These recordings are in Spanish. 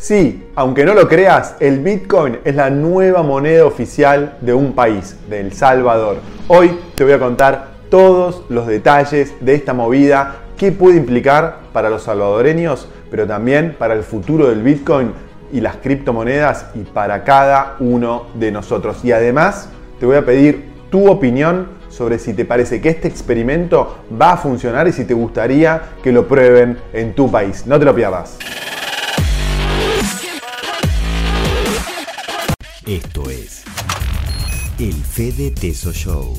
Sí, aunque no lo creas, el Bitcoin es la nueva moneda oficial de un país, de El Salvador. Hoy te voy a contar todos los detalles de esta movida, qué puede implicar para los salvadoreños, pero también para el futuro del Bitcoin y las criptomonedas y para cada uno de nosotros. Y además te voy a pedir tu opinión sobre si te parece que este experimento va a funcionar y si te gustaría que lo prueben en tu país. No te lo pierdas. Esto es el Fede Teso Show.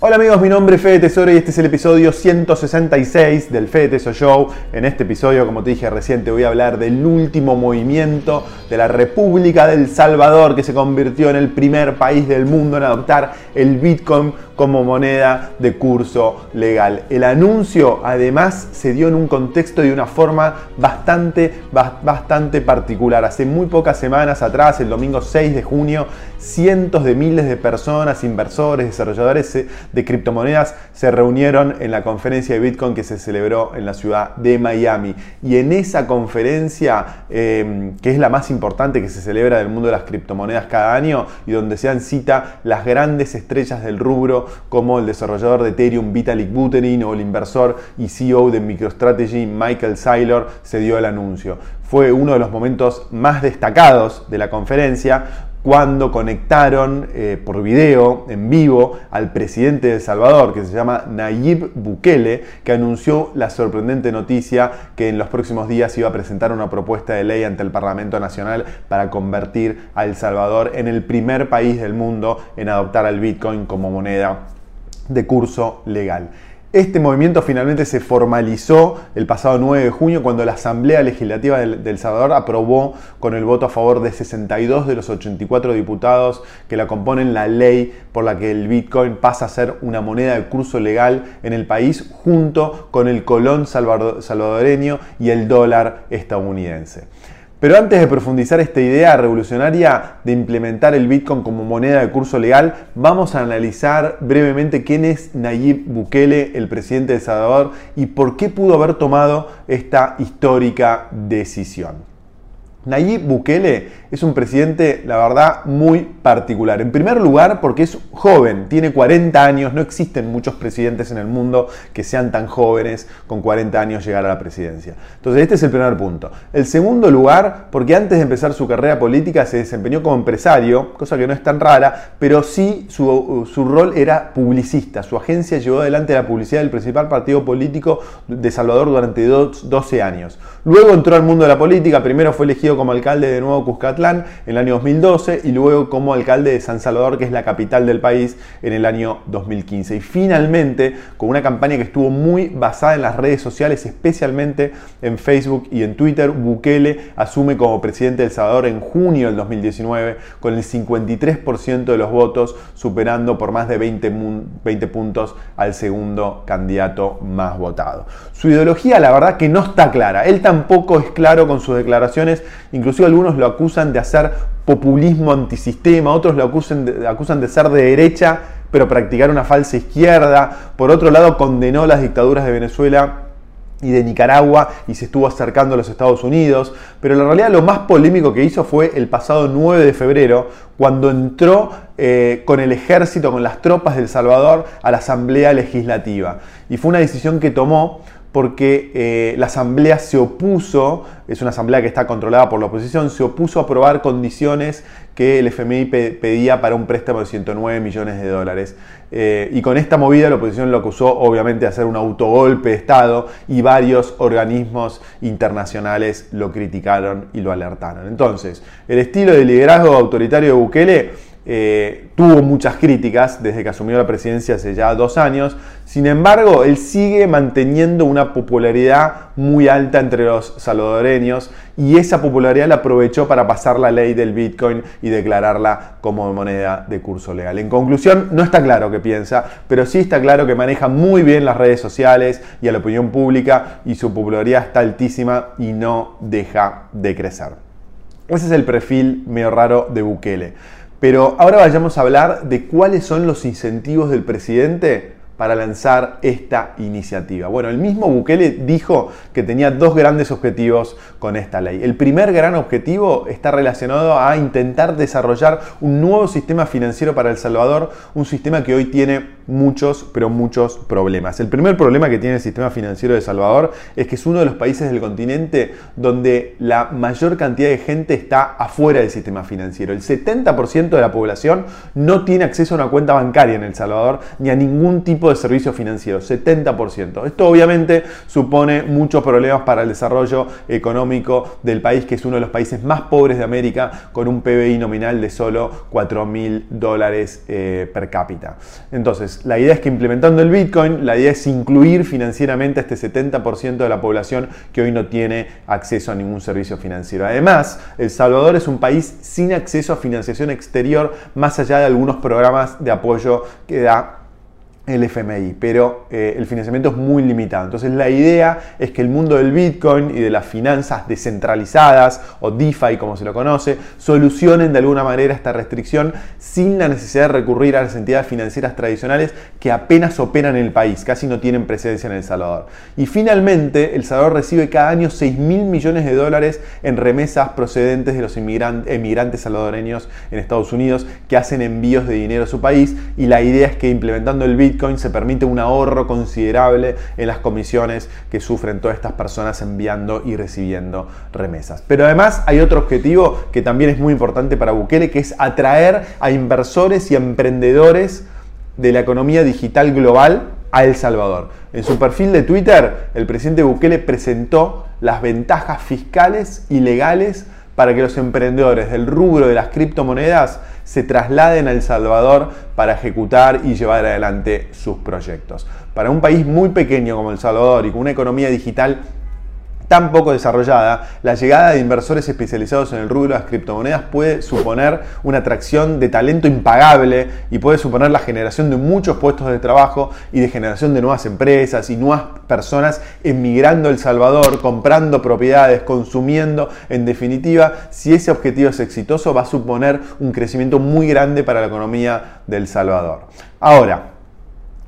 Hola amigos, mi nombre es Fede Tesoro y este es el episodio 166 del Fede Teso Show. En este episodio, como te dije recién, te voy a hablar del último movimiento de la República del Salvador que se convirtió en el primer país del mundo en adoptar el Bitcoin como moneda de curso legal. El anuncio además se dio en un contexto y una forma bastante, bastante particular. Hace muy pocas semanas atrás, el domingo 6 de junio, cientos de miles de personas, inversores, desarrolladores de criptomonedas se reunieron en la conferencia de Bitcoin que se celebró en la ciudad de Miami. Y en esa conferencia, em, que es la más importante que se celebra del mundo de las criptomonedas cada año y donde se dan cita las grandes estrellas del rubro como el desarrollador de Ethereum Vitalik Buterin o el inversor y CEO de MicroStrategy Michael Saylor se dio el anuncio. Fue uno de los momentos más destacados de la conferencia cuando conectaron eh, por video en vivo al presidente de El Salvador, que se llama Nayib Bukele, que anunció la sorprendente noticia que en los próximos días iba a presentar una propuesta de ley ante el Parlamento Nacional para convertir a El Salvador en el primer país del mundo en adoptar al Bitcoin como moneda de curso legal. Este movimiento finalmente se formalizó el pasado 9 de junio cuando la Asamblea Legislativa del, Salvador aprobó con el voto a favor de 62 de los 84 diputados que la componen la ley por la que el Bitcoin pasa a ser una moneda de curso legal en el país junto con el colón salvadoreño y el dólar estadounidense. Pero antes de profundizar esta idea revolucionaria de implementar el Bitcoin como moneda de curso legal, vamos a analizar brevemente quién es Nayib Bukele, el presidente de Salvador, y por qué pudo haber tomado esta histórica decisión. Nayib Bukele es un presidente, la verdad, muy particular. En primer lugar, porque es joven, tiene 40 años, no existen muchos presidentes en el mundo que sean tan jóvenes, con 40 años llegar a la presidencia. Entonces, este es el primer punto. El segundo lugar, porque antes de empezar su carrera política se desempeñó como empresario, cosa que no es tan rara, pero sí su, su rol era publicista. Su agencia llevó adelante la publicidad del principal partido político de Salvador durante 12 años. Luego entró al mundo de la política, primero fue elegido como alcalde de Nuevo Cuscatlán en el año 2012 y luego como alcalde de San Salvador, que es la capital del país, en el año 2015. Y finalmente, con una campaña que estuvo muy basada en las redes sociales, especialmente en Facebook y en Twitter, Bukele asume como presidente de El Salvador en junio del 2019 con el 53% de los votos, superando por más de 20, 20 puntos al segundo candidato más votado. Su ideología, la verdad que no está clara. Él tampoco es claro con sus declaraciones Inclusive algunos lo acusan de hacer populismo antisistema, otros lo acusan de, acusan de ser de derecha, pero practicar una falsa izquierda. Por otro lado, condenó las dictaduras de Venezuela y de Nicaragua y se estuvo acercando a los Estados Unidos, pero en realidad lo más polémico que hizo fue el pasado 9 de febrero, cuando entró eh, con el ejército, con las tropas del Salvador a la Asamblea Legislativa. Y fue una decisión que tomó porque eh, la Asamblea se opuso, es una Asamblea que está controlada por la oposición, se opuso a aprobar condiciones que el FMI pedía para un préstamo de 109 millones de dólares. Eh, y con esta movida la oposición lo acusó obviamente de hacer un autogolpe de Estado y varios organismos internacionales lo criticaron y lo alertaron. Entonces, el estilo de liderazgo autoritario de Bukele eh, tuvo muchas críticas desde que asumió la presidencia hace ya dos años. Sin embargo, él sigue manteniendo una popularidad muy alta entre los salvadoreños y esa popularidad la aprovechó para pasar la ley del Bitcoin y declararla como moneda de curso legal. En conclusión, no está claro qué piensa, pero sí está claro que maneja muy bien las redes sociales y a la opinión pública y su popularidad está altísima y no deja de crecer. Ese es el perfil medio raro de Bukele. Pero ahora vayamos a hablar de cuáles son los incentivos del presidente para lanzar esta iniciativa? Bueno, el mismo Bukele dijo que tenía dos grandes objetivos con esta ley. El primer gran objetivo está relacionado a intentar desarrollar un nuevo sistema financiero para El Salvador, un sistema que hoy tiene muchos, pero muchos problemas. El primer problema que tiene el sistema financiero de El Salvador es que es uno de los países del continente donde la mayor cantidad de gente está afuera del sistema financiero. El 70% de la población no tiene acceso a una cuenta bancaria en El Salvador ni a ningún tipo de servicio financiero. 70%. Esto obviamente supone muchos problemas para el desarrollo económico del país, que es uno de los países más pobres de América, con un PBI nominal de solo 4 mil dólares eh, per cápita. Entonces, la idea es que implementando el Bitcoin, la idea es incluir financieramente a este 70% de la población que hoy no tiene acceso a ningún servicio financiero. Además, El Salvador es un país sin acceso a financiación exterior, más allá de algunos programas de apoyo que da el FMI, pero eh, el financiamiento es muy limitado. Entonces la idea es que el mundo del Bitcoin y de las finanzas descentralizadas o DeFi como se lo conoce, solucionen de alguna manera esta restricción sin la necesidad de recurrir a las entidades financieras tradicionales que apenas operan en el país, casi no tienen presencia en El Salvador. Y finalmente, El Salvador recibe cada año 6 mil millones de dólares en remesas procedentes de los emigrantes salvadoreños en Estados Unidos que hacen envíos de dinero a su país y la idea es que implementando el Bitcoin se permite un ahorro considerable en las comisiones que sufren todas estas personas enviando y recibiendo remesas. Pero además hay otro objetivo que también es muy importante para Bukele, que es atraer a inversores y emprendedores de la economía digital global a El Salvador. En su perfil de Twitter, el presidente Bukele presentó las ventajas fiscales y legales para que los emprendedores del rubro de las criptomonedas se trasladen a El Salvador para ejecutar y llevar adelante sus proyectos. Para un país muy pequeño como El Salvador y con una economía digital tan poco desarrollada, la llegada de inversores especializados en el rubro de las criptomonedas puede suponer una atracción de talento impagable y puede suponer la generación de muchos puestos de trabajo y de generación de nuevas empresas y nuevas personas emigrando a El Salvador, comprando propiedades, consumiendo. En definitiva, si ese objetivo es exitoso, va a suponer un crecimiento muy grande para la economía del Salvador. Ahora,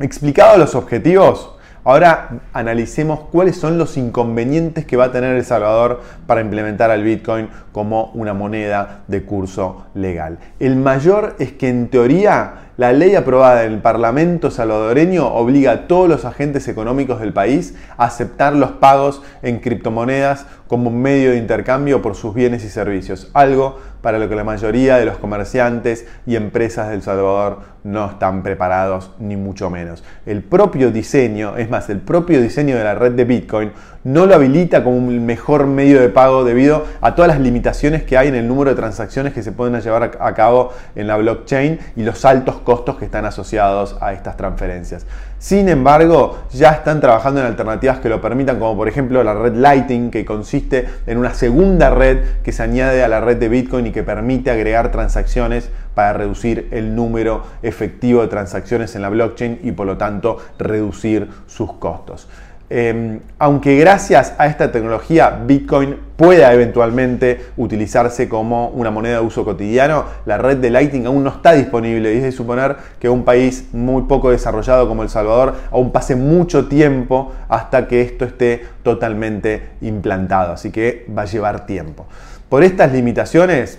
explicados los objetivos, Ahora analicemos cuáles son los inconvenientes que va a tener El Salvador para implementar al Bitcoin como una moneda de curso legal. El mayor es que en teoría la ley aprobada en el Parlamento salvadoreño obliga a todos los agentes económicos del país a aceptar los pagos en criptomonedas como medio de intercambio por sus bienes y servicios, algo para lo que la mayoría de los comerciantes y empresas del Salvador no están preparados, ni mucho menos. El propio diseño, es más, el propio diseño de la red de Bitcoin no lo habilita como un mejor medio de pago debido a todas las limitaciones que hay en el número de transacciones que se pueden llevar a cabo en la blockchain y los altos costos que están asociados a estas transferencias. Sin embargo, ya están trabajando en alternativas que lo permitan, como por ejemplo la red Lighting, que consiste en una segunda red que se añade a la red de Bitcoin y que permite agregar transacciones para reducir el número efectivo de transacciones en la blockchain y por lo tanto reducir sus costos. Em, aunque gracias a esta tecnología Bitcoin pueda eventualmente utilizarse como una moneda de uso cotidiano, la red de Lightning aún no está disponible y es de suponer que un país muy poco desarrollado como El Salvador aún pase mucho tiempo hasta que esto esté totalmente implantado, así que va a llevar tiempo. Por estas limitaciones,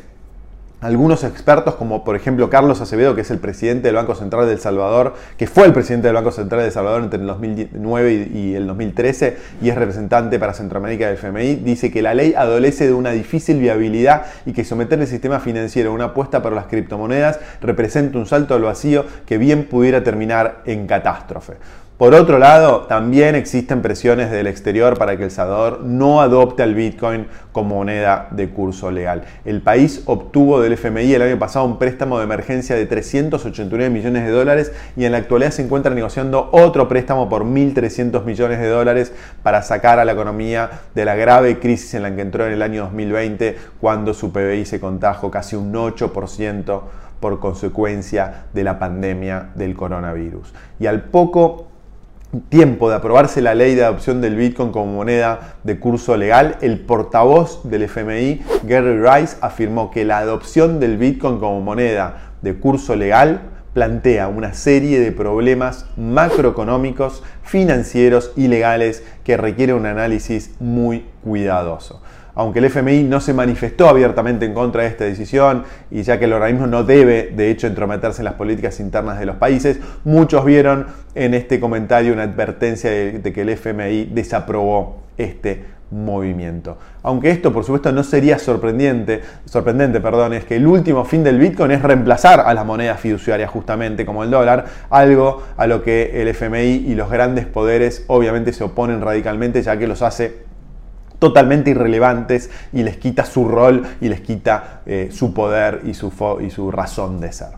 algunos expertos, como por ejemplo Carlos Acevedo, que es el presidente del Banco Central de El Salvador, que fue el presidente del Banco Central de El Salvador entre el 2009 y el 2013 y es representante para Centroamérica del FMI, dice que la ley adolece de una difícil viabilidad y que someter el sistema financiero a una apuesta para las criptomonedas representa un salto al vacío que bien pudiera terminar en catástrofe. Por otro lado, también existen presiones del exterior para que El Salvador no adopte al Bitcoin como moneda de curso legal. El país obtuvo del FMI el año pasado un préstamo de emergencia de 389 millones de dólares y en la actualidad se encuentra negociando otro préstamo por 1.300 millones de dólares para sacar a la economía de la grave crisis en la que entró en el año 2020 cuando su PBI se contrajo casi un 8% por consecuencia de la pandemia del coronavirus. Y al poco tiempo de aprobarse la ley de adopción del Bitcoin como moneda de curso legal, el portavoz del FMI, Gary Rice, afirmó que la adopción del Bitcoin como moneda de curso legal plantea una serie de problemas macroeconómicos, financieros y legales que requiere un análisis muy cuidadoso aunque el FMI no se manifestó abiertamente en contra de esta decisión y ya que el organismo no debe de hecho entrometerse en las políticas internas de los países, muchos vieron en este comentario una advertencia de, que el FMI desaprobó este movimiento. Aunque esto por supuesto no sería sorprendente, sorprendente, perdón, es que el último fin del Bitcoin es reemplazar a las monedas fiduciarias justamente como el dólar, algo a lo que el FMI y los grandes poderes obviamente se oponen radicalmente ya que los hace totalmente irrelevantes y les quita su rol y les quita eh, su poder y su, y su razón de ser.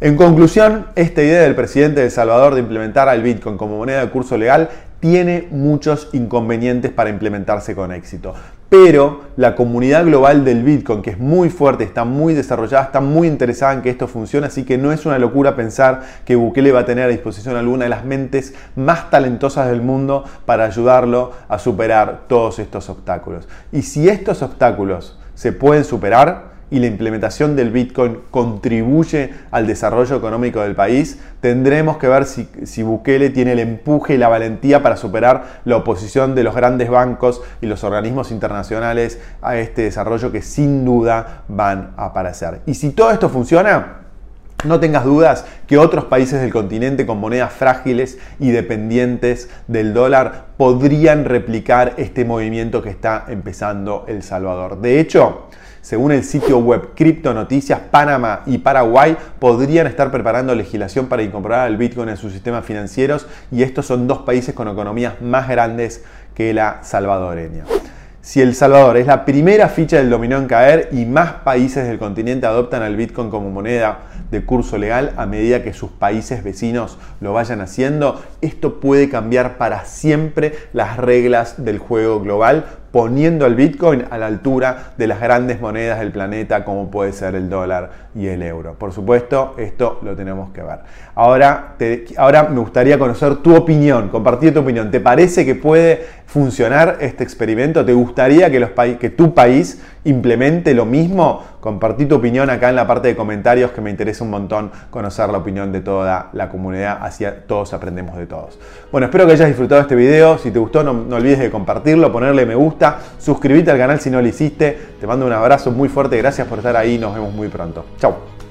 En conclusión, esta idea del presidente de El Salvador de implementar al Bitcoin como moneda de curso legal tiene muchos inconvenientes para implementarse con éxito pero la comunidad global del Bitcoin, que es muy fuerte, está muy desarrollada, está muy interesada en que esto funcione, así que no es una locura pensar que Bukele va a tener a disposición alguna de las mentes más talentosas del mundo para ayudarlo a superar todos estos obstáculos. Y si estos obstáculos se pueden superar, y la implementación del Bitcoin contribuye al desarrollo económico del país, tendremos que ver si, Bukele tiene el empuje y la valentía para superar la oposición de los grandes bancos y los organismos internacionales a este desarrollo que sin duda van a aparecer. Y si todo esto funciona, no tengas dudas que otros países del continente con monedas frágiles y dependientes del dólar podrían replicar este movimiento que está empezando El Salvador. De hecho, según el sitio web Cripto Noticias, Panamá y Paraguay podrían estar preparando legislación para incorporar al Bitcoin en sus sistemas financieros y estos son dos países con economías más grandes que la salvadoreña. Si El Salvador es la primera ficha del dominó en caer y más países del continente adoptan al Bitcoin como moneda de curso legal a medida que sus países vecinos lo vayan haciendo, esto puede cambiar para siempre las reglas del juego global poniendo al Bitcoin a la altura de las grandes monedas del planeta como puede ser el dólar y el euro. Por supuesto, esto lo tenemos que ver. Ahora, ahora me gustaría conocer tu opinión, compartir tu opinión. ¿Te parece que puede funcionar este experimento? ¿Te gustaría que, los que tu país implemente lo mismo? Compartí tu opinión acá en la parte de comentarios que me interesa un montón conocer la opinión de toda la comunidad, así todos aprendemos de todos. Bueno, espero que hayas disfrutado este video, si te gustó no, no olvides de compartirlo, ponerle me gusta, suscribirte al canal si no lo hiciste, te mando un abrazo muy fuerte, gracias por estar ahí, nos vemos muy pronto. Chao.